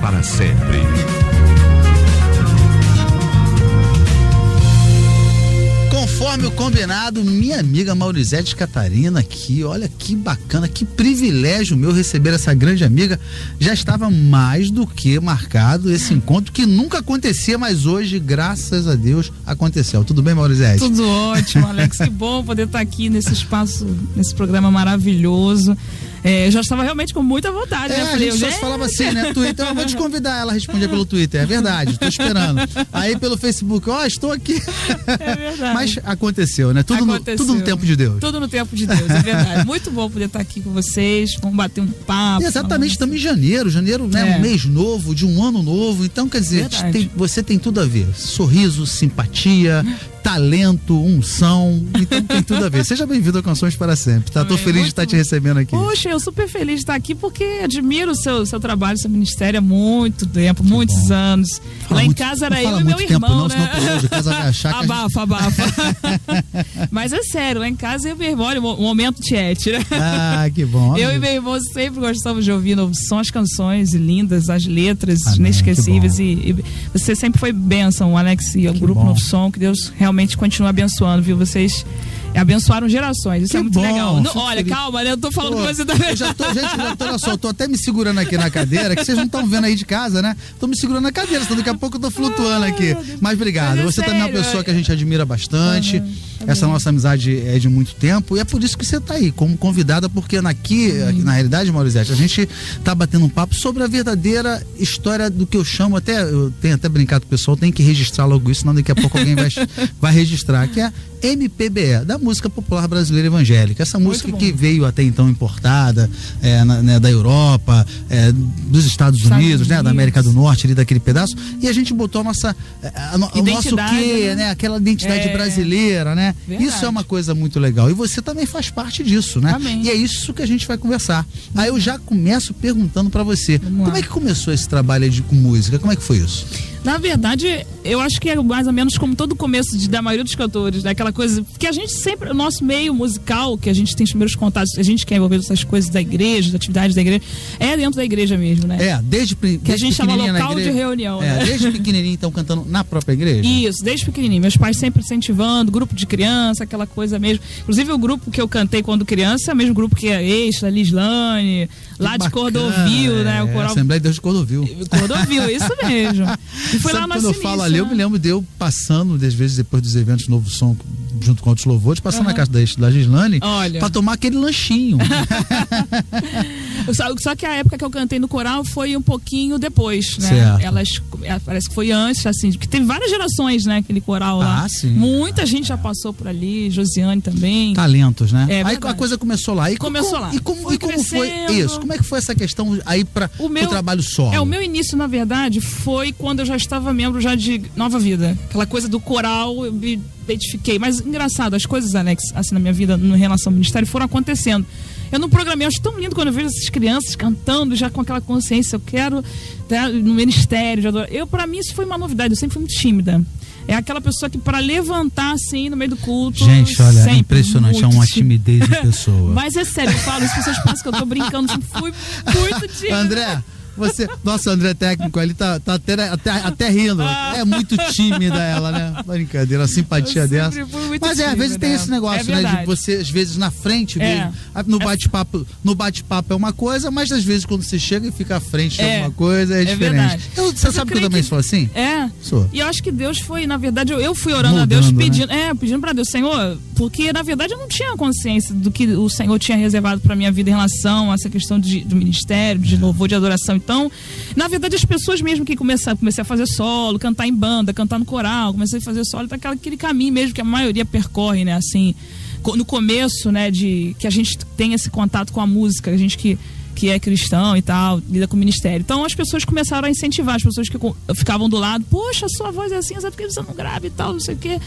para sempre. Conforme o combinado, minha amiga Maurizete Catarina aqui, olha que bacana, que privilégio meu receber essa grande amiga. Já estava mais do que marcado esse encontro que nunca acontecia, mas hoje, graças a Deus, aconteceu. Tudo bem, Maurizete? Tudo ótimo, Alex. que bom poder estar aqui nesse espaço, nesse programa maravilhoso. É, eu já estava realmente com muita vontade, é, né? Falei, a gente só se falava assim, né? Twitter, eu vou te convidar. Ela respondia pelo Twitter, é verdade, estou esperando. Aí pelo Facebook, ó, oh, estou aqui. É verdade. Mas aconteceu, né? Tudo, aconteceu. No, tudo no tempo de Deus. Tudo no tempo de Deus, é verdade. Muito bom poder estar aqui com vocês, vamos bater um papo. exatamente, estamos em janeiro. Janeiro, né? É. Um mês novo, de um ano novo. Então, quer dizer, tem, você tem tudo a ver. Sorriso, simpatia, talento, unção. Então tem tudo a ver. Seja bem-vindo a Canções para Sempre, tá? Tô feliz de estar te recebendo aqui. Poxa, eu super feliz de estar aqui porque admiro o seu, seu trabalho, seu ministério há muito tempo, que muitos bom. anos. Fala Lá muito, em casa era eu e meu irmão, tempo, né? Não, senão casa vai achar abafa, abafa. Mas é sério, lá em casa eu e meu irmão, olha, o momento tiete, né? Ah, que bom. Eu e meu irmão sempre gostamos de ouvir novos sons, canções lindas, as letras Amém, inesquecíveis. E, e, você sempre foi bênção, Alex, e o que grupo bom. Novo Som, que Deus realmente continue abençoando, viu? Vocês abençoaram gerações. Isso é que é muito bom, legal. Não, olha, feliz. calma, né? Eu tô falando Pô, coisa da. Eu já tô, gente, já tô, olha só, eu tô até me segurando aqui na cadeira, que vocês não estão vendo aí de casa, né? Tô me segurando na cadeira, senão daqui a pouco eu tô flutuando aqui. Mas obrigado. Mas é você sério, também é uma pessoa que a gente admira bastante. Uhum, Essa nossa amizade é de muito tempo e é por isso que você tá aí, como convidada, porque aqui, uhum. na realidade, Maurizete, a gente tá batendo um papo sobre a verdadeira história do que eu chamo, até, eu tenho até brincado com o pessoal, tem que registrar logo isso, senão daqui a pouco alguém vai, vai registrar, que é MPBE, da música popular brasileira evangélica. Essa música que veio até então importada é, na, né, da Europa, é, dos Estados, Estados Unidos, Unidos, né, da América do Norte, ali daquele pedaço, e a gente botou a nossa, é, a, a, o nosso quê, né? né? Aquela identidade é, brasileira, né? Verdade. Isso é uma coisa muito legal. E você também faz parte disso, né? Amém. E é isso que a gente vai conversar. Aí eu já começo perguntando para você, como é que começou esse trabalho de, com música? Como é que foi isso? Na verdade, eu acho que é mais ou menos como todo começo de, da maioria dos cantores, né? Aquela coisa que a gente sempre, o nosso meio musical, que a gente tem os primeiros contatos, a gente quer envolver essas coisas da igreja, das atividades da igreja, é dentro da igreja mesmo, né? É, desde, desde Que a gente chama local de reunião. É, né? desde pequenininho então cantando na própria igreja? Isso, desde pequenininho. Meus pais sempre incentivando, grupo de criança, aquela coisa mesmo. Inclusive o grupo que eu cantei quando criança é o mesmo grupo que é Extra, Lislane, lá de Cordovil, né? O é, coral... Assembleia de Deus de Cordovil. Cordovil, isso mesmo. E foi Sabe lá no Quando eu falo ali, né? eu me lembro de eu passando, às vezes, depois dos eventos Novo Som, junto com outros louvores, passando uhum. na casa da, da Gislane para tomar aquele lanchinho. só, só, que a época que eu cantei no coral foi um pouquinho depois, né? Certo. Elas, é, parece que foi antes, assim, porque teve várias gerações, né? Aquele coral lá. Ah, sim. Muita gente já passou por ali, Josiane também. Talentos, né? É, aí a coisa começou lá. E começou como, lá. E como, foi, e como foi isso? Como é que foi essa questão aí para o meu, trabalho solo? É, o meu início, na verdade, foi quando eu já estava membro já de Nova Vida. Aquela coisa do coral, eu me identifiquei. Mas engraçado, as coisas, Alex, assim, na minha vida, no relação ao ministério, foram acontecendo. Eu não programei, eu acho tão lindo quando eu vejo essas crianças cantando já com aquela consciência, eu quero né, no ministério, adorar. Eu, para mim, isso foi uma novidade, eu sempre fui muito tímida. É aquela pessoa que para levantar assim no meio do culto. Gente, olha, é impressionante, é uma timidez de pessoa. Mas é sério, eu falo, as pessoas pensam que eu tô brincando, sempre fui muito tímida. André, você, nossa, André técnico, ele tá, tá até, até, até rindo. Ah. É muito tímida ela, né? Brincadeira, a simpatia dessa. Mas é, às vezes tem esse negócio, é né? De você, às vezes, na frente é. mesmo. No é bate-papo, no bate-papo é uma coisa, mas às vezes quando você chega e fica à frente é uma coisa, é, é diferente. Eu, você sabe que eu também que... sou assim? É. Sou. E eu acho que Deus foi, na verdade, eu, eu fui orando Mudando, a Deus, né? pedindo, né? é, pedindo pra Deus, Senhor, porque na verdade eu não tinha consciência do que o Senhor tinha reservado pra minha vida em relação a essa questão de, do ministério, de louvor, de adoração. Então, na verdade, as pessoas mesmo que começaram, comecei a fazer solo, cantar em banda, cantar no coral, comecei a fazer solo, daquele aquele caminho mesmo que a maioria percorre, né? Assim, no começo, né, de que a gente tem esse contato com a música, a gente que que é cristão e tal, lida com o ministério. Então as pessoas começaram a incentivar, as pessoas que ficavam do lado, poxa, sua voz é assim, sabe por que você não grava e tal, não sei o quê.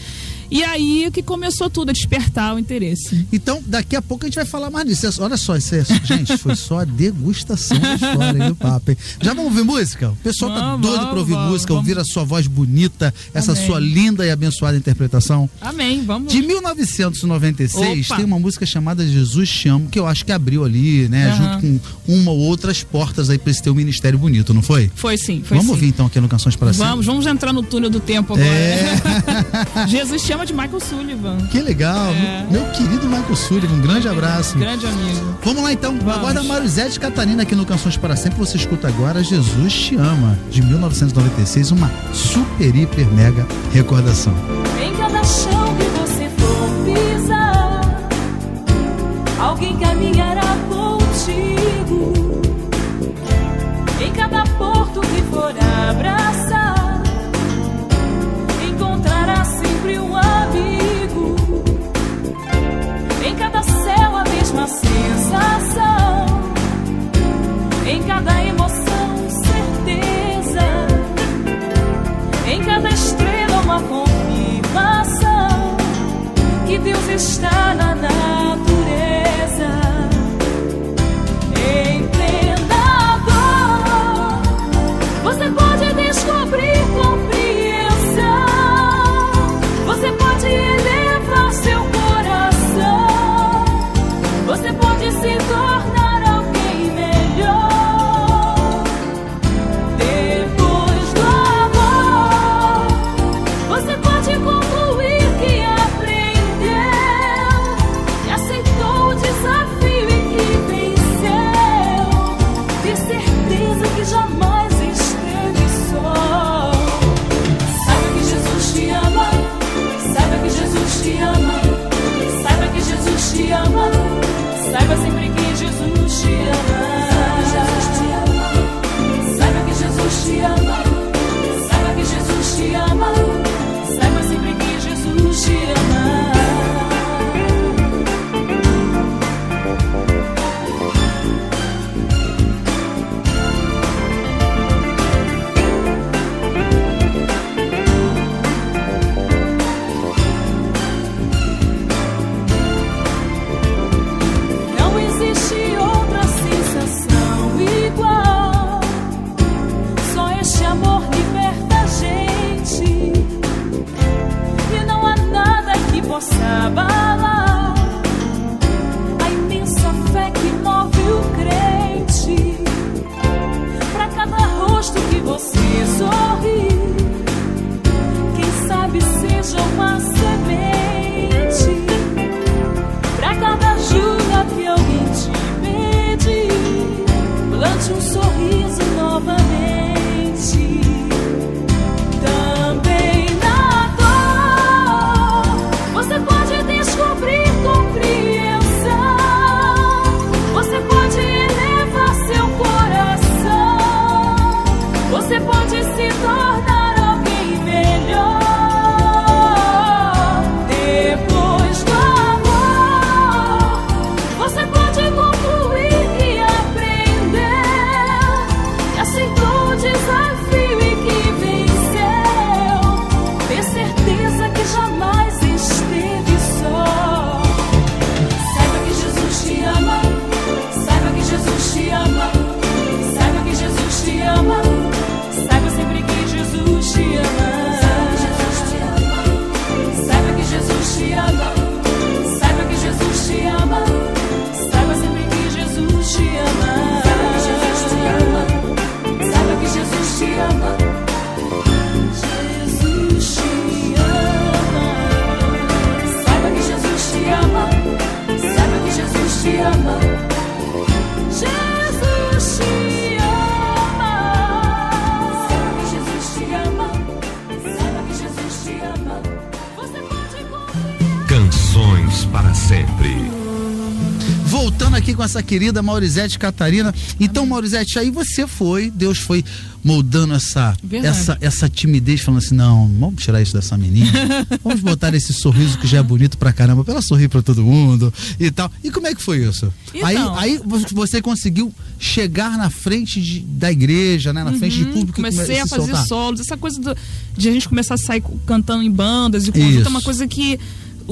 E aí que começou tudo a despertar o interesse. Então, daqui a pouco a gente vai falar mais disso. Olha só, isso é, gente, foi só a degustação da história do papo. Hein? Já vamos ouvir música? O pessoal tá vamos, tá doido para ouvir vamos, música, vamos. ouvir a sua voz bonita, essa Amém. sua linda e abençoada interpretação. Amém, vamos. De 1996 Opa. tem uma música chamada Jesus Te Amo, que eu acho que abriu ali, né, uhum. junto com uma ou outras portas aí para esse teu ministério bonito, não foi? Foi sim, foi Vamos sim. ouvir então aqui no Canções para Sempre. Vamos, vamos entrar no túnel do tempo agora. É. Jesus chama de Michael Sullivan. Que legal. É. Meu querido Michael Sullivan, um grande abraço. Grande amigo. Vamos lá então. Vamos. Agora Marizete Catarina aqui no Canções para Sempre. Você escuta agora Jesus Te Ama, de 1996, uma super, hiper, mega recordação. Em cada chão que você for pisar, alguém caminhará Essa querida Maurizete Catarina. Então, Maurizete, aí você foi, Deus foi moldando essa, Verdade. essa, essa timidez, falando assim: não, vamos tirar isso dessa menina, vamos botar esse sorriso que já é bonito pra caramba, pra ela sorrir pra todo mundo e tal. E como é que foi isso? Então. Aí, aí você conseguiu chegar na frente de- da igreja, né? Na frente de público Uhum. Comecei come- a fazer soltar. solos, essa coisa do- de a gente começar a sair cantando em bandas e conjunto é uma coisa que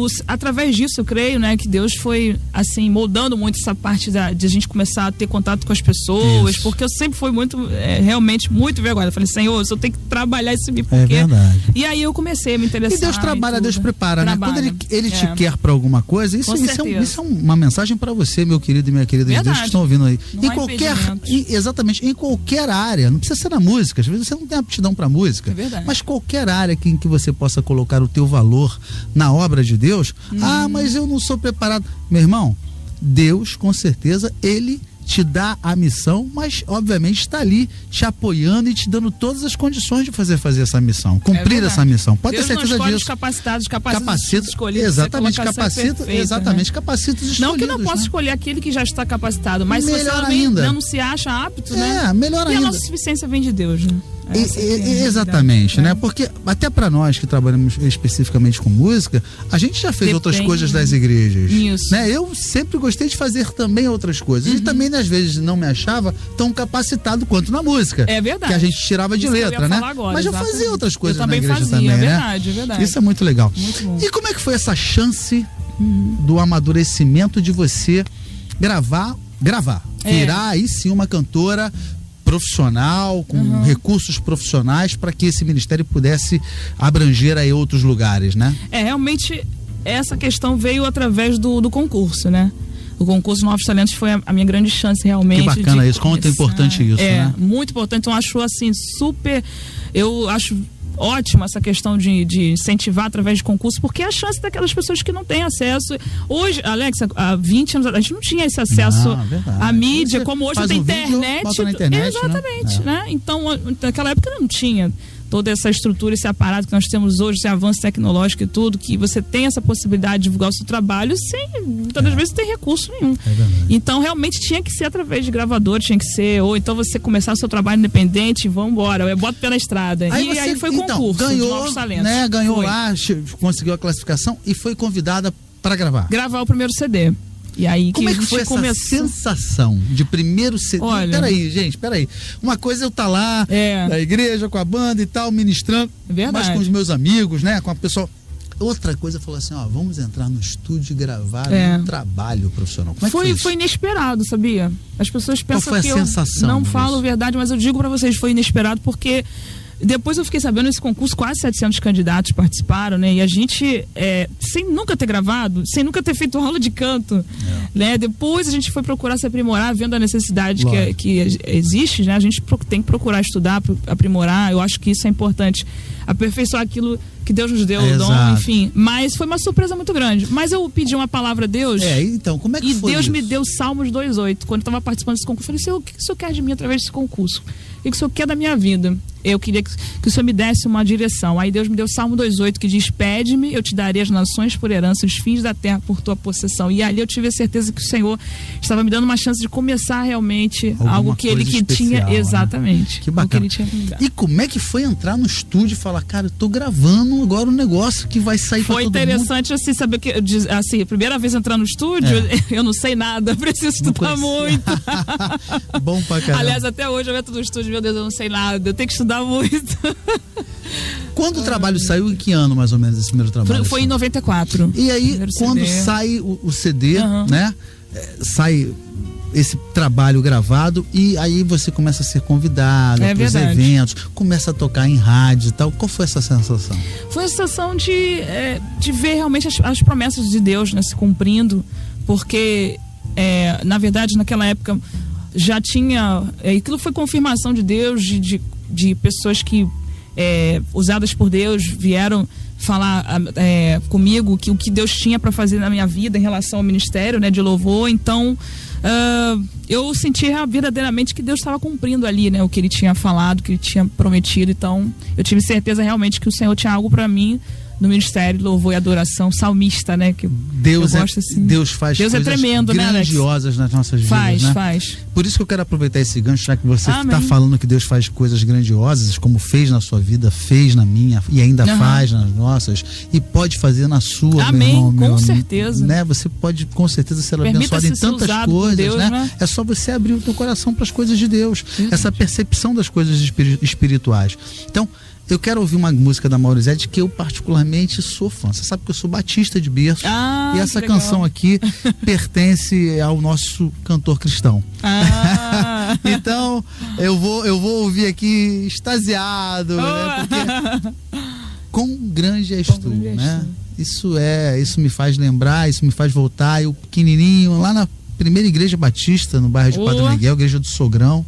os, através disso, eu creio, né, que Deus foi, assim, moldando muito essa parte da, de a gente começar a ter contato com as pessoas, Isso. porque eu sempre fui muito, é, realmente, muito vergonha. Eu falei, Senhor, eu tenho que trabalhar isso me porque... É verdade. E aí eu comecei a me interessar. E Deus trabalha, Deus prepara, trabalha. né? Quando Ele, ele é. te quer para alguma coisa, isso, isso, é, isso, é, uma mensagem para você, meu querido e minha querida de Deus que estão ouvindo aí. Não em qualquer, em, exatamente, em qualquer área, não precisa ser na música, às vezes você não tem aptidão para música, é mas qualquer área que, em que você possa colocar o teu valor na obra de Deus, hum. ah, mas eu não sou preparado. Meu irmão, Deus, com certeza, ele te dá a missão, mas obviamente está ali te apoiando e te dando todas as condições de fazer fazer essa missão, cumprir é essa missão. Pode Deus ter certeza disso. Os capacitados, capacita, capacita escolhidos, exatamente capacita, perfeita, exatamente né? capacita os Não que não possa né? escolher aquele que já está capacitado, mas melhor se você ainda. Não, não se acha apto, é, né? É, melhor e ainda. a nossa suficiência vem de Deus, né? E, e, exatamente, né? Porque até para nós que trabalhamos especificamente com música, a gente já fez Depende. outras coisas das igrejas. Isso. Né? Eu sempre gostei de fazer também outras coisas. Uhum. E também, às vezes, não me achava tão capacitado quanto na música. É verdade. Que a gente tirava de Isso letra, né? Agora, Mas eu exatamente. fazia outras coisas eu também na igreja fazia, também, é né? verdade, é verdade. Isso é muito legal. Muito. E como é que foi essa chance uhum. do amadurecimento de você gravar, gravar, é. virar aí sim uma cantora profissional, com uhum. recursos profissionais para que esse ministério pudesse abranger aí outros lugares, né? É, realmente essa questão veio através do, do concurso, né? O concurso Novos Talentos foi a, a minha grande chance realmente. Que bacana isso, quanto é importante isso, é, né? muito importante, então acho assim super, eu acho ótima essa questão de, de, incentivar através de concurso, porque é a chance daquelas pessoas que não têm acesso. Hoje, Alex, há 20 anos a gente não tinha esse acesso não, à mídia, como hoje tem um internet. Vídeo, internet. Né? Exatamente, né? né? Então, naquela época não tinha toda essa estrutura, esse aparato que nós temos hoje, esse avanço tecnológico e tudo, que você tem essa possibilidade de divulgar o seu trabalho sem, muitas é. vezes, ter recurso nenhum. É então, realmente tinha que ser através de gravador, tinha que ser, ou então você começar o seu trabalho independente, vamos embora, eu boto pela estrada. Aí e você, aí foi então, concurso ganhou, né, ganhou foi. lá, conseguiu a classificação e foi convidada para gravar. Gravar o primeiro CD. E aí Como que é que foi essa começou... sensação de primeiro CD? Olha, peraí, gente, peraí. Uma coisa é eu estar tá lá é. na igreja com a banda e tal, ministrando, Verdade. mas com os meus amigos, né, com a pessoa Outra coisa falou assim, ó, vamos entrar no estúdio e gravar é. um trabalho profissional. Como é foi, foi, foi inesperado, sabia? As pessoas pensam Qual foi a que sensação eu não falo verdade, mas eu digo para vocês, foi inesperado porque depois eu fiquei sabendo nesse concurso quase 700 candidatos participaram, né? E a gente, é, sem nunca ter gravado, sem nunca ter feito aula de canto, é. né? Depois a gente foi procurar se aprimorar, vendo a necessidade que, que, existe, né? A gente tem que procurar estudar, aprimorar. Eu acho que isso é importante. Aperfeiçoar aquilo que Deus nos deu, é, o dom, exato. enfim. Mas foi uma surpresa muito grande. Mas eu pedi uma palavra a Deus. É, então, como é que e foi? E Deus isso? me deu Salmos 2,8. Quando eu estava participando desse concurso, eu falei, o que o Senhor quer de mim através desse concurso? O que o Senhor quer da minha vida? Eu queria que, que o Senhor me desse uma direção. Aí Deus me deu Salmo 2,8 que diz: Pede-me, eu te darei as nações por herança, os fins da terra por tua possessão. E ali eu tive a certeza que o Senhor estava me dando uma chance de começar realmente Alguma algo que ele que especial, tinha. Né? Exatamente. Que bacana. Que e como é que foi entrar no estúdio e falar, cara, eu tô gravando agora um negócio que vai sair Foi interessante assim, saber que, assim, primeira vez entrar no estúdio, é. eu não sei nada, preciso estudar muito. Bom pra caramba. Aliás, até hoje eu entro no estúdio, meu Deus, eu não sei nada, eu tenho que estudar muito. Quando o trabalho saiu, em que ano mais ou menos esse primeiro trabalho? Foi em 94. E aí, quando CD. sai o, o CD, uhum. né? Sai esse trabalho gravado e aí você começa a ser convidado é para os eventos, começa a tocar em rádio e tal. Qual foi essa sensação? Foi a sensação de, é, de ver realmente as, as, promessas de Deus né, se cumprindo, porque é, na verdade naquela época já tinha. É, aquilo foi confirmação de Deus, de, de, de pessoas que é, usadas por Deus vieram falar é, comigo que o que Deus tinha para fazer na minha vida em relação ao ministério né, de louvor. Então, uh, eu senti verdadeiramente que Deus estava cumprindo ali né, o que Ele tinha falado, o que Ele tinha prometido. Então, eu tive certeza realmente que o Senhor tinha algo para mim no ministério louvor e adoração salmista, né? Que Deus eu é, gosto, assim. Deus faz Deus coisas é tremendo, grandiosas né, nas nossas faz, vidas, né? Faz, Por isso que eu quero aproveitar esse gancho, já que você está falando que Deus faz coisas grandiosas, como fez na sua vida, fez na minha e ainda Uhum. faz nas nossas e pode fazer na sua, Amém, meu irmão, meu com amigo, certeza. Né? Você pode com certeza ser Permita-se abençoado em tantas coisas, Deus, né? né? É só você abrir o teu coração para as coisas de Deus, essa percepção das coisas espiri- espirituais. Então, eu quero ouvir uma música da Maurizete que eu particularmente sou fã. Você sabe que eu sou batista de berço. Ah, e essa canção aqui pertence ao nosso cantor cristão. Ah. então, eu vou, eu vou ouvir aqui extasiado, né? Porque quão grande és tu, né? Isso é, isso me faz lembrar, isso me faz voltar. Eu pequenininho, lá na primeira igreja batista, no bairro de Oh. Padre Miguel, igreja do Sogrão.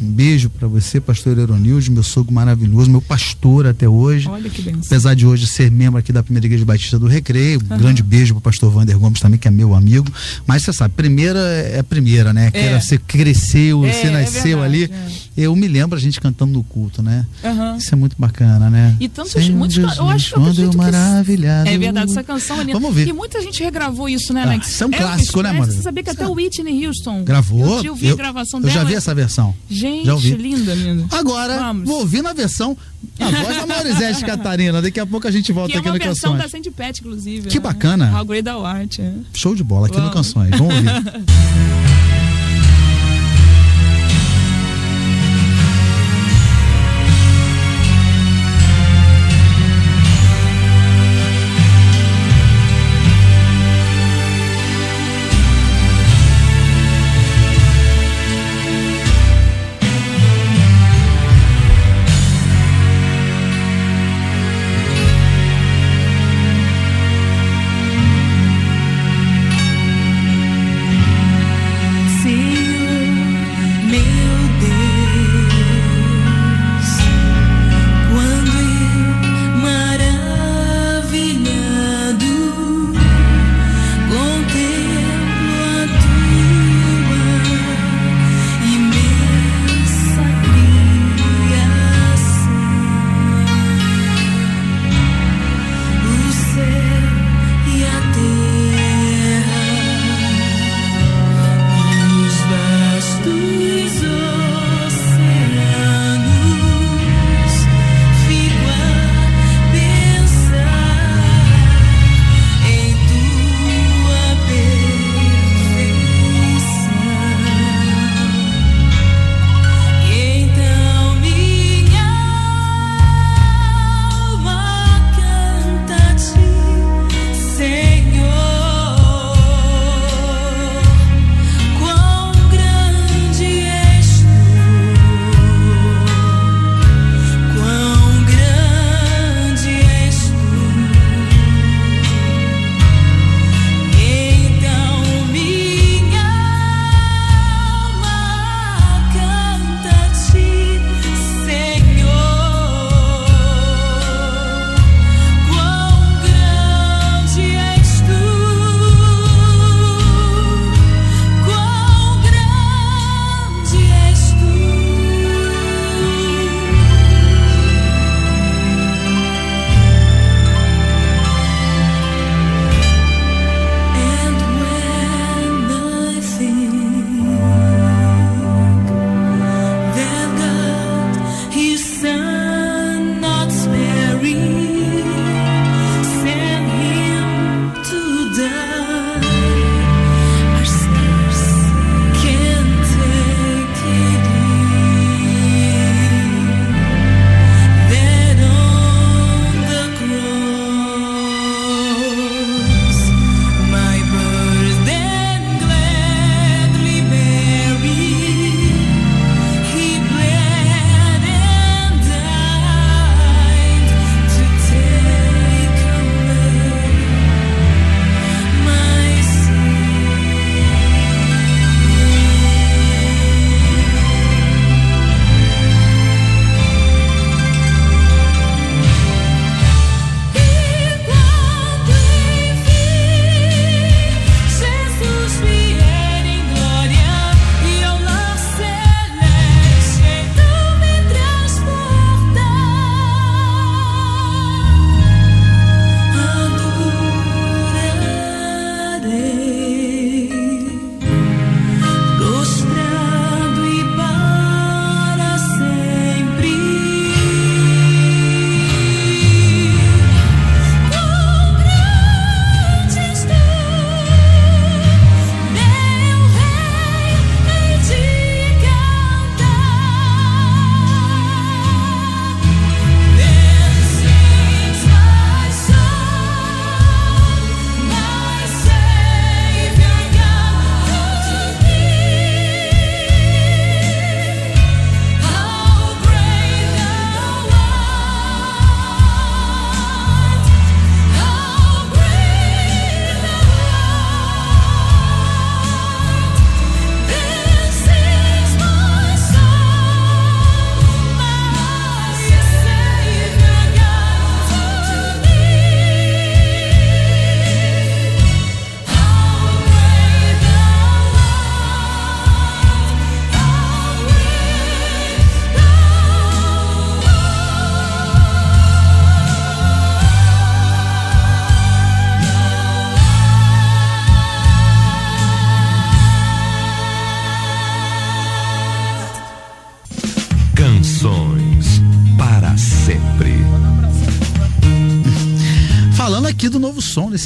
Um beijo para você, pastor Eronilde, meu sogro maravilhoso, meu pastor até hoje. Olha que benção. Apesar de hoje ser membro aqui da Primeira Igreja Batista do Recreio, um grande beijo pro pastor Vander Gomes também, que é meu amigo. Mas você sabe, primeira é a primeira, né? Que É. você cresceu, É, você é nasceu verdade, ali. Eu me lembro a gente cantando no culto, né? Aham. Isso é muito bacana, né? E tantos, Senhor muitos, Jesus, eu acho que eu quando eu maravilhado. É verdade, essa canção é linda. Vamos ouvir. E muita gente regravou isso, né, Ah, Alex? isso é um É, clássico, né, mano? Você sabia que até o Whitney Houston Gravou? Eu, vi a gravação eu dela. já vi essa versão. Gente, Já ouvi. linda, linda. Agora, Vamos. vou ouvir na versão a voz da Maurizete Catarina. Daqui a pouco a gente volta Que é aqui uma no versão Canções. da Sandy Pet, inclusive. Que né? bacana. How Great Thou Art. é. Show de bola aqui no Vamos. Canções. Vamos ouvir.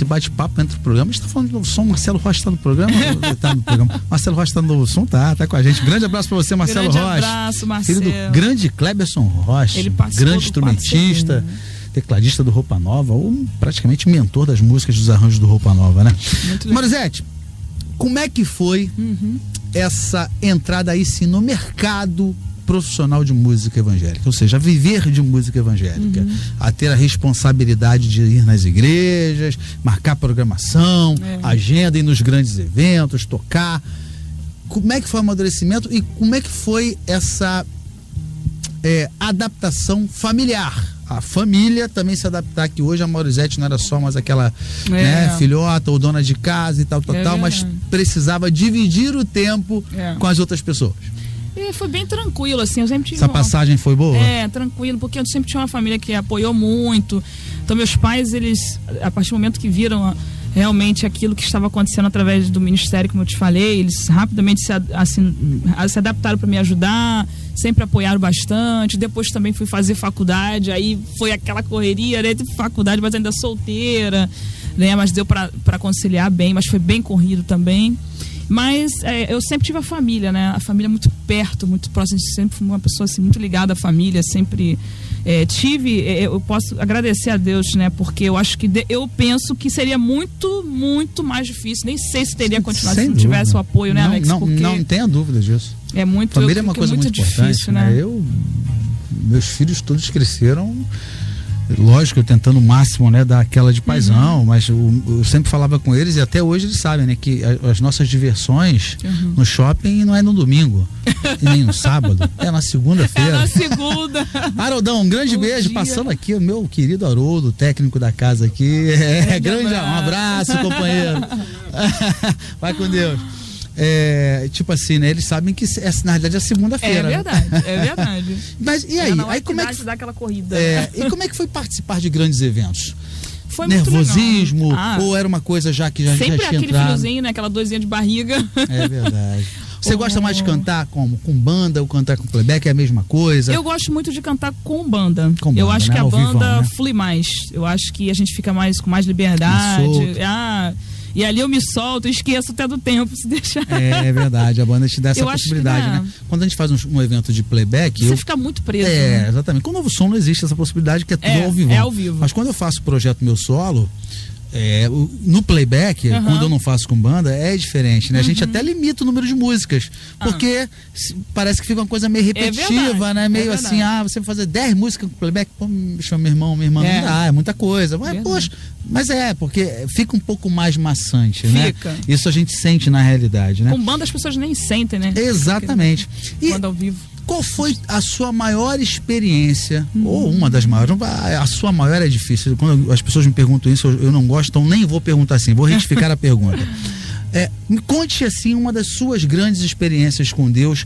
som, nesse bate-papo entre o programa. A gente tá falando de novo som, Marcelo Rocha está no programa? tá no programa. Marcelo Rocha está no novo som, tá, tá com a gente. Grande abraço para você, Marcelo grande Rocha. abraço, Marcelo. Filho do grande Cleberson Rocha. Ele grande instrumentista. Tecladista do Roupa Nova, ou praticamente mentor das músicas dos arranjos do Roupa Nova, né? Marisete, como é que foi Uhum. essa entrada aí sim no mercado profissional de música evangélica, ou seja, a viver de música evangélica, Uhum. a ter a responsabilidade de ir nas igrejas, marcar programação, É. agenda, ir nos grandes eventos, tocar. Como é que foi o amadurecimento e como é que foi essa é, adaptação familiar? A família também se adaptar, que hoje a Maurizete não era só mais aquela É. né, filhota ou dona de casa e tal, tal, É tal, mas precisava dividir o tempo É. com as outras pessoas. E foi bem tranquilo, assim. Eu sempre tive Essa uma- passagem foi boa? É, tranquilo, porque eu sempre tinha uma família que apoiou muito. Então, meus pais, eles, a partir do momento que viram realmente aquilo que estava acontecendo através do ministério, como eu te falei, eles rapidamente se, assim, se adaptaram para me ajudar, sempre apoiaram bastante. Depois também fui fazer faculdade, aí foi aquela correria, né? Tive faculdade, mas ainda solteira, né? Mas deu para conciliar bem, mas foi bem corrido também. Mas é, eu sempre tive a família, né? A família muito perto, muito próxima. Sempre fui uma pessoa assim, muito ligada à família. Sempre é, tive. é, eu posso agradecer a Deus, né? Porque eu acho que de- eu penso que seria muito, muito mais difícil. Nem sei se teria continuado Sem se não tivesse o apoio, né, não, Alex? Não, Porque não tenha dúvida disso. é muito. Família é eu- uma que coisa muito, importante, difícil, né? né? Eu, meus filhos todos cresceram, lógico, eu tentando o máximo, né, dar aquela de paisão, Uhum. mas o- eu sempre falava com eles e até hoje eles sabem, né, que a- as nossas diversões Uhum. no shopping não é no domingo e nem no sábado, é na É segunda-feira. na segunda. Haroldão, um grande Bom beijo. dia. Passando aqui o meu querido Haroldo, técnico da casa aqui. É, grande, abraço. um abraço, companheiro. Vai com Deus. É, tipo assim, né? Eles sabem que é, na realidade é É segunda-feira. né? verdade, é verdade. Mas e aí? É aí como é dá que dar aquela corrida. é, né? e como é que foi participar de grandes eventos? Foi muito Nervosismo? Ah, Ou era uma coisa já que já, já Sempre tinha aquele entrado? filhozinho, né? Aquela dorzinha de barriga. É verdade. Você Oh. gosta mais de cantar como? Com banda ou cantar com playback? É a mesma coisa? Eu gosto muito de cantar com banda. Com eu banda, acho né? que a Ao banda vivão, né? flui mais. Eu acho que a gente fica mais com mais liberdade. Mais. Ah, e ali eu me solto, esqueço até do tempo, se deixar. É, é verdade, a banda te dá essa Eu possibilidade, né? Quando a gente faz um, um evento de playback, Você eu fica muito preso. É, né? exatamente. Com o novo som não existe essa possibilidade, que é tudo É, ao vivo. é ao vivo. Mas quando eu faço o projeto meu solo, é, no playback. Uhum. quando eu não faço com banda, é diferente, né? A gente até limita o número de músicas. Porque se- parece que fica uma coisa meio repetitiva, Ah. verdade, né? é Meio verdade. assim, ah, você vai fazer 10 músicas com playback, pô, chama meu irmão, minha irmã, É. não dá, é muita coisa. Mas, Verdade. poxa, mas é, porque fica um pouco mais maçante, né? Fica. Isso a gente sente na realidade, né? Com banda as pessoas nem sentem, né? Exatamente. E Quando ao vivo. Qual foi a sua maior experiência, Uhum. ou uma das maiores? A sua maior é difícil. Quando as pessoas me perguntam isso, eu, não gosto, então nem vou perguntar assim, vou retificar a pergunta. É, me conte assim uma das suas grandes experiências com Deus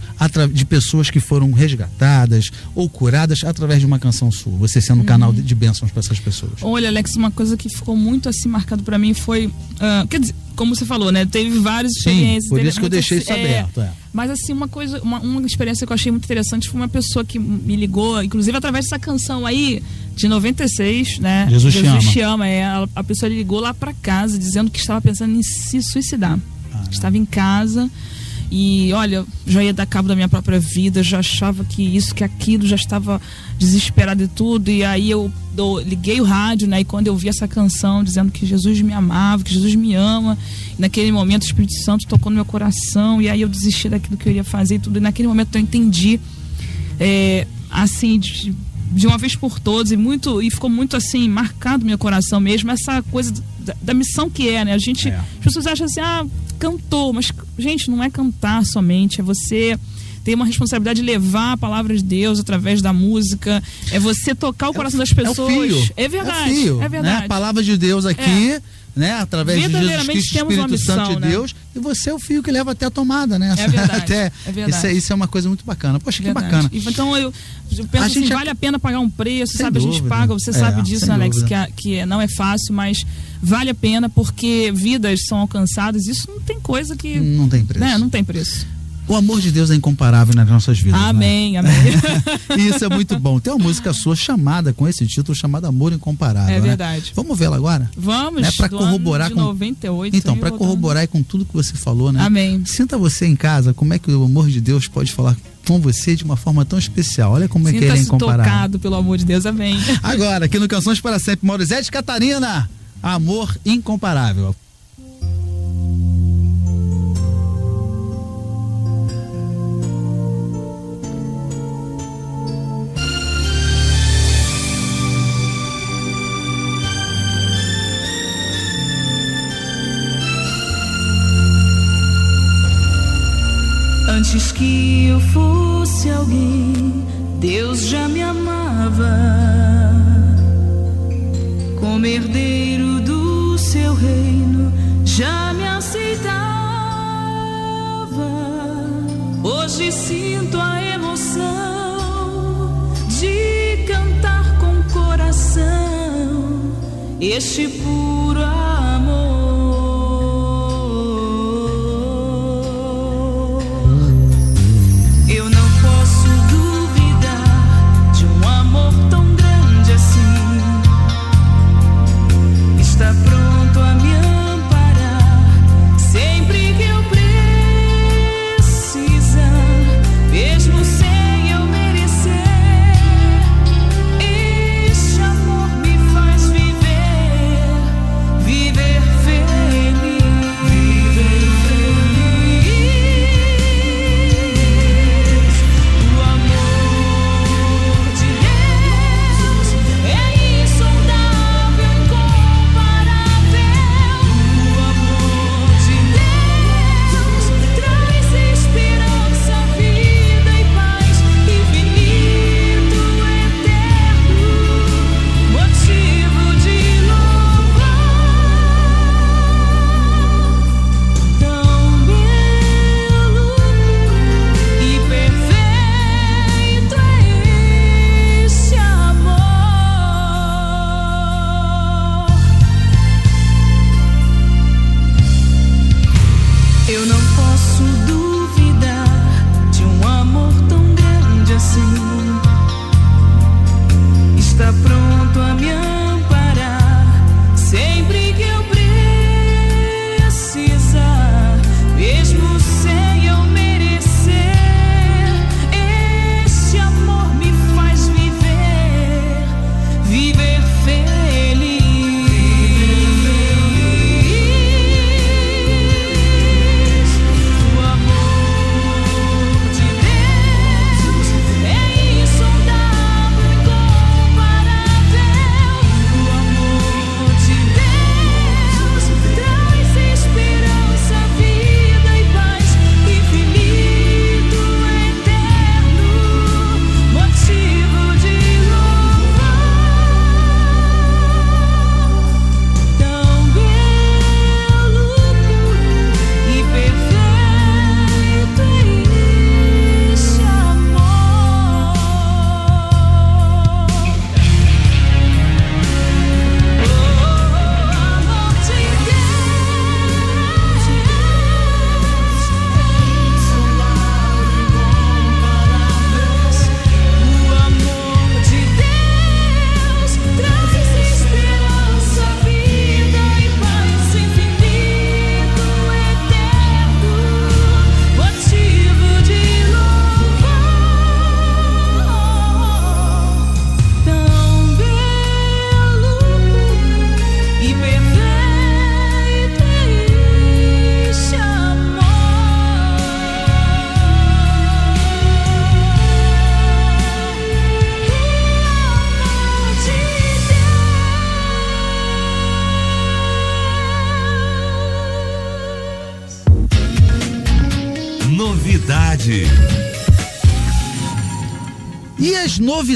de pessoas que foram resgatadas ou curadas através de uma canção sua. Você sendo um canal de, de bênçãos para essas pessoas. Olha, Alex, uma coisa que ficou muito assim marcado pra mim foi. ah, quer dizer, como você falou, né? Teve várias Sim, experiências. por teve isso que eu deixei isso aberto. É. Mas assim, uma coisa, uma, uma experiência que eu achei muito interessante foi uma pessoa que me ligou, inclusive através dessa canção aí, de 96, né? Jesus te ama. te ama. É, a, a pessoa ligou lá pra casa dizendo que estava pensando em se suicidar. Ah. Estava em casa e, olha, já ia dar cabo da minha própria vida, já achava que isso, que aquilo, já estava desesperada e tudo. E aí eu, eu liguei o rádio, né? E quando eu vi essa canção dizendo que Jesus me amava, que Jesus me ama, naquele momento o Espírito Santo tocou no meu coração, e aí eu desisti daquilo que eu iria fazer e tudo. E naquele momento eu entendi, é, assim, de, de uma vez por todas, e muito, e ficou muito assim, marcado no meu coração mesmo, essa coisa da, da missão que é, né? A gente, É. as pessoas acham assim, ah, cantou, mas, gente, não é cantar somente, é você ter uma responsabilidade de levar a palavra de Deus através da música, é você tocar o coração das pessoas. É o fio. É verdade. É, o fio, é verdade. Né? A palavra de Deus aqui, né? Através de Jesus Cristo, Espírito Santo de né? Deus, e você é o fio que leva até a tomada, né? É verdade, até, é verdade. Isso, é, isso é uma coisa muito bacana. Poxa, que Verdade. bacana. Então eu, eu penso A assim, gente vale a pena pagar um preço, Sem sabe? A gente dúvida. paga, você É, sabe disso, Alex, dúvida. que, a- que não é fácil, mas vale a pena porque vidas são alcançadas. Isso não tem coisa que. Não tem preço. Né, não tem preço. O amor de Deus é incomparável nas nossas vidas. né? Amém, amém. Isso é muito bom. Tem uma música sua chamada com esse título, chamada Amor Incomparável. É né? verdade. Vamos vê-la agora? Vamos, Né, do corroborar com- 98. Então, para corroborar e com tudo que você falou, né? Amém. Sinta você em casa, como é que o amor de Deus pode falar com você de uma forma tão especial. Olha como é que ele é incomparável. tocado, pelo amor de Deus, amém. Agora, aqui no Canções para Sempre, Maurizete Catarina, Amor Incomparável. Antes que eu fosse alguém, Deus já me amava. Como herdeiro do seu reino, já me aceitava. Hoje sinto a emoção de cantar com coração este puro amor.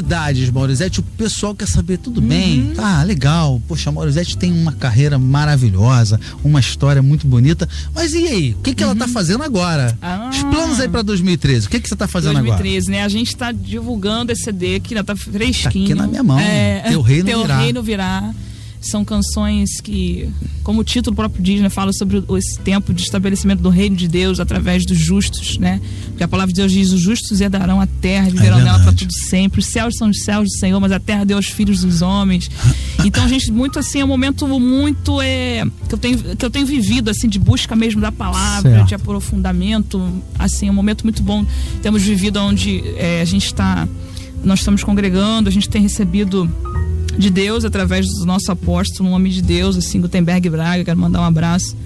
Novidades, Maurizete? O pessoal quer saber, tudo Uhum. bem? Tá, legal. Poxa, a Maurizete tem uma carreira maravilhosa, uma história muito bonita. Mas e aí? O que, que ela tá fazendo agora? Ah. Os planos aí pra 2013. O que, que você tá fazendo agora? 2013, né? A gente tá divulgando esse CD que ainda tá fresquinho. Tá aqui na minha mão. É, Teu Reino Teu Virá. Reino Virá. São canções que, como o título próprio diz, né, fala sobre esse tempo de estabelecimento do reino de Deus através dos justos, né? Porque a palavra de Deus diz: os justos herdarão a terra, viverão É nela para tudo sempre. Os céus são os céus do Senhor, mas a terra deu aos filhos dos homens. Então, a gente, muito assim, é um momento muito é, que, eu tenho, que eu tenho vivido, assim, de busca mesmo da palavra, Certo. de aprofundamento. Assim, é um momento muito bom. Temos vivido onde é, a gente está, nós estamos congregando, a gente tem recebido de Deus através do nosso apóstolo, um homem de Deus, assim, Gutenberg Braga. Quero mandar um abraço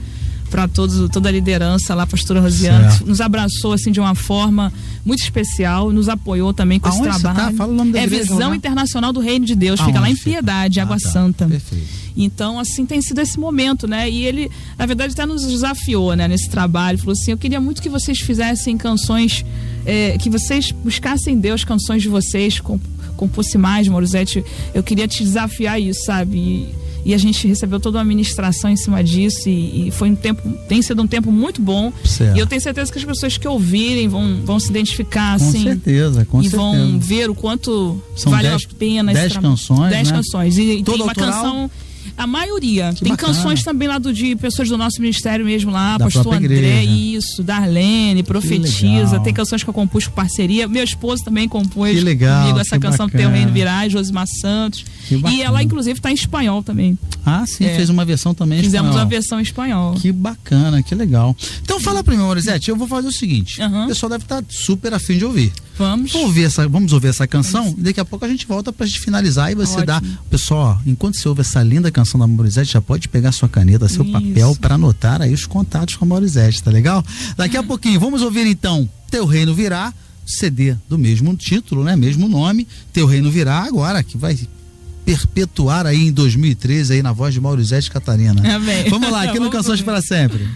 para todos, toda a liderança lá, a pastora Rosiana, Certo. que nos abraçou assim de uma forma muito especial, nos apoiou também com esse Aonde você tá? trabalho. Fala o nome da é igreja Visão lá. Internacional do Reino de Deus, fica lá Aonde em fica? Piedade, Água Ah, tá. Santa. Perfeito. Então, assim, tem sido esse momento, né? E ele, na verdade, até nos desafiou, né, nesse trabalho. Falou assim: eu queria muito que vocês fizessem canções, eh, que vocês buscassem Deus, canções de vocês, com, compôsse mais, Morizete. Eu queria te desafiar isso, sabe? E, e a gente recebeu toda uma ministração em cima disso e, e foi um tempo, tem sido um tempo muito bom. Certo. E eu tenho certeza que as pessoas que ouvirem vão, vão se identificar, Com assim. certeza, com e certeza. vão ver o quanto São valeu dez- a pena dez canções, Dez né? canções. E Toda tem uma autoral? canção. A maioria. Que tem bacana. canções também lá do, de pessoas do nosso ministério mesmo lá, Da pastor André, igreja. isso, Darlene, profetiza. Tem canções que eu compus com parceria. Meu esposo também compôs Que legal, comigo essa que canção bacana. Teu Reino Virá, Josimar Santos. E ela, inclusive, tá em espanhol também. Ah, sim, É. fez uma versão também em Fizemos espanhol. a versão em espanhol. Que bacana, que legal. Então fala pra mim, Morizete, eu vou fazer o seguinte. Aham. O pessoal deve estar super afim de ouvir. Vamos. Vamos ouvir essa, vamos ouvir essa canção e daqui a pouco a gente volta pra gente finalizar e você Ótimo. dá. Pessoal, enquanto você ouve essa linda canção da Morizete, já pode pegar sua caneta, seu Isso. papel para anotar aí os contatos com a Morizete, tá legal? Daqui a pouquinho, vamos ouvir então Teu Reino Virá, CD do mesmo título, né? Mesmo nome, Teu Reino Virá, agora que vai perpetuar aí em 2013 aí na voz de Maurizete Catarina. Amém. Vamos lá, aqui no Vamos Canções para Sempre.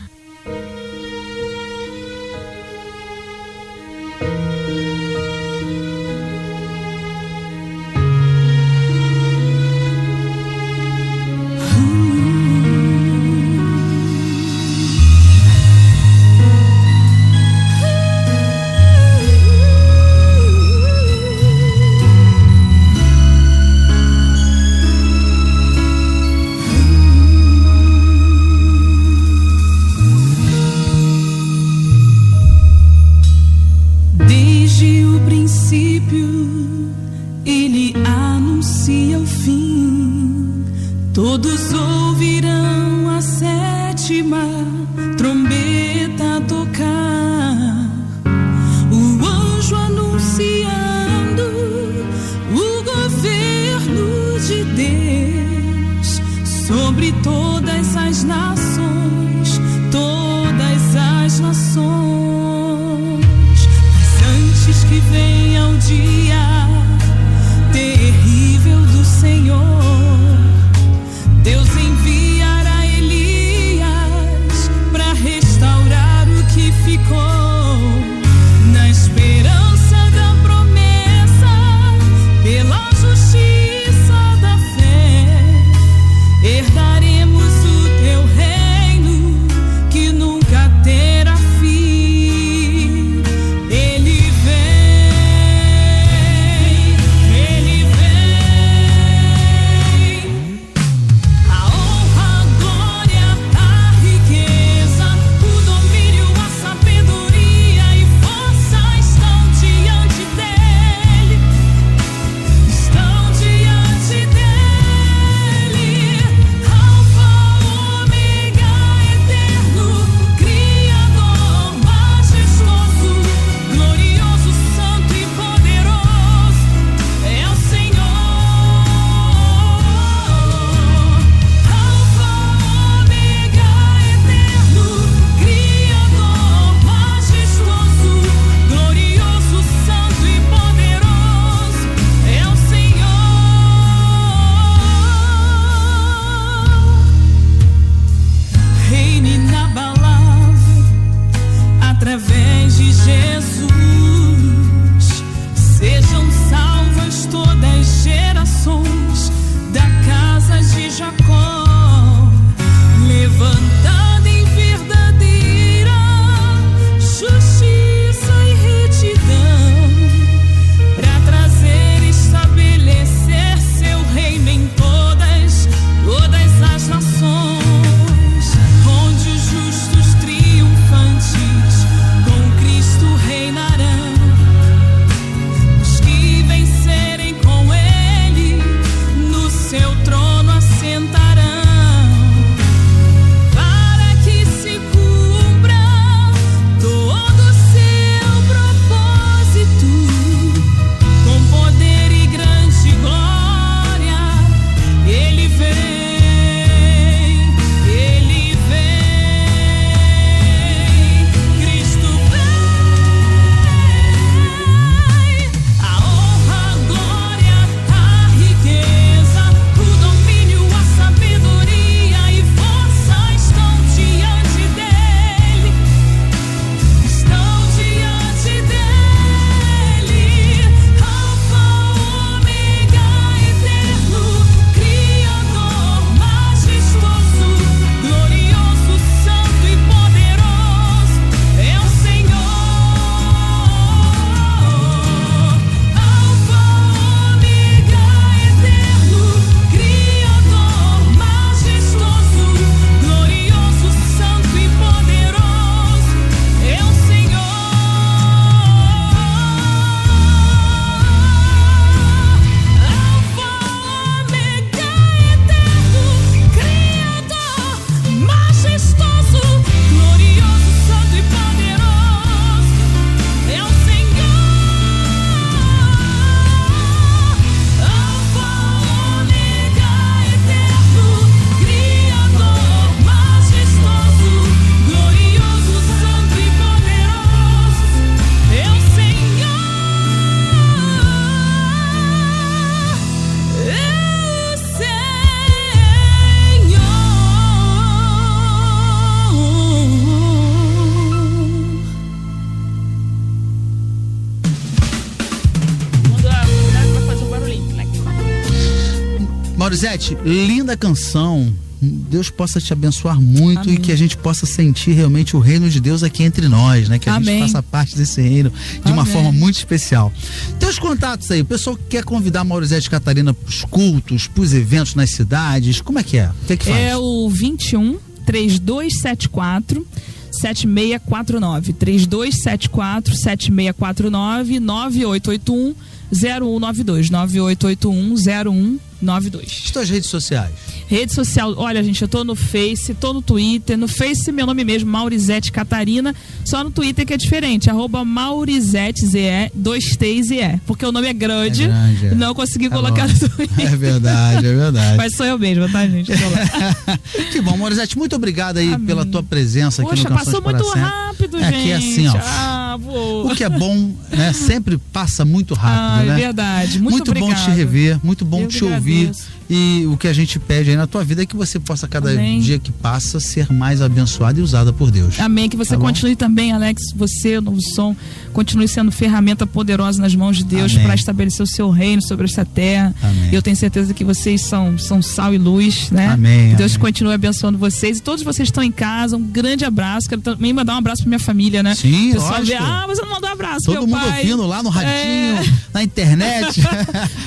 Linda canção. Deus possa te abençoar muito Amém. e que a gente possa sentir realmente o reino de Deus aqui entre nós, né? Que a Amém. gente faça parte desse reino de uma Amém. forma muito especial. Tem os contatos aí, o pessoal que quer convidar Maurizete Catarina para os cultos, para os eventos nas cidades, como é que é? O que é que faz? É o 21 3274 7649 3274 7649 9881 0192 9881 0192 As tuas redes sociais. Rede social, olha, gente, eu tô no Face, tô no Twitter. No Face, meu nome mesmo, Maurizete Catarina. Só no Twitter que é diferente, arroba Maurizete, Z-E, dois T's e E. Porque o nome é grande, É grande, é. não consegui Tá colocar bom. no Twitter. É verdade, é verdade. Mas sou eu mesmo, tá, gente? Que bom, Maurizete, muito obrigado aí Amém. pela tua presença aqui Poxa, no Canções passou muito Sempre. rápido, É, gente. aqui é assim, ó. Ah. O que é bom, né? Sempre passa muito rápido, Ah, né? é verdade. Muito, bom obrigada. te rever, muito bom Eu te que ouvir. E o que a gente pede aí na tua vida é que você possa, cada Amém. dia que passa, ser mais abençoada e usada por Deus. Amém. Que você Tá bom? continue também, Alex, você, o novo som, continue sendo ferramenta poderosa nas mãos de Deus para estabelecer o seu reino sobre essa terra. Amém. Eu tenho certeza que vocês são, são sal e luz, né? Amém, Deus amém. continue abençoando vocês. E todos vocês que estão em casa, um grande abraço. Quero também mandar um abraço pra minha família, né? Sim, pessoal vê, ah, você não mandou um abraço, Todo meu mundo pai. ouvindo lá no radinho, É. na internet.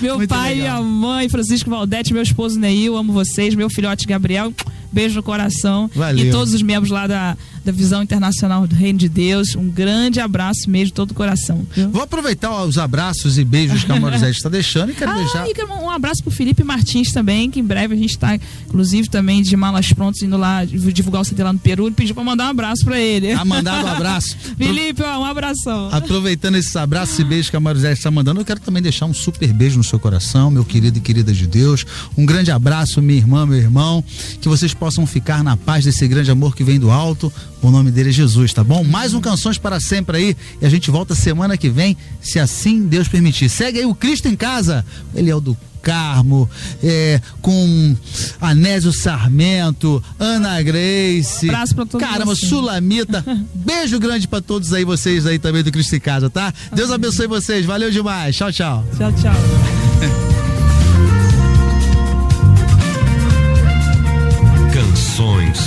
Meu Muito pai, legal. minha mãe, Francisco Valdete, meu esposo Neil, amo vocês, meu filhote Gabriel, beijo no coração. Valeu. E todos os membros lá da, da Visão Internacional do Reino de Deus, um grande abraço mesmo de todo o coração. viu? Vou aproveitar os abraços e beijos que a Morisete está deixando e quero Ah, deixar. e um abraço pro Felipe Martins também, que em breve a gente tá, inclusive, também de malas prontas, indo lá divulgar o CD lá no Peru. Ele pediu pra mandar um abraço pra ele. A mandar um abraço. Felipe, ó, um abração. Aproveitando esses abraços e beijos que a Marisete está mandando, eu quero também deixar um super beijo no seu coração, meu querido e querida de Deus. Um grande abraço, minha irmã, meu irmão. Que vocês possam ficar na paz desse grande amor que vem do alto. O nome dele é Jesus, tá bom? Mais um Canções para Sempre aí. E a gente volta semana que vem, se assim Deus permitir. Segue aí o Cristo em Casa. Ele é o do Carmo, é, com Anésio Sarmento, Ana Grace. Abraço pra todos Caramba, vocês. Sulamita. Beijo grande pra todos aí, vocês aí também do Cristo em Casa, tá? Deus abençoe vocês. Valeu demais. Tchau, tchau. Tchau, tchau.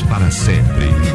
para sempre.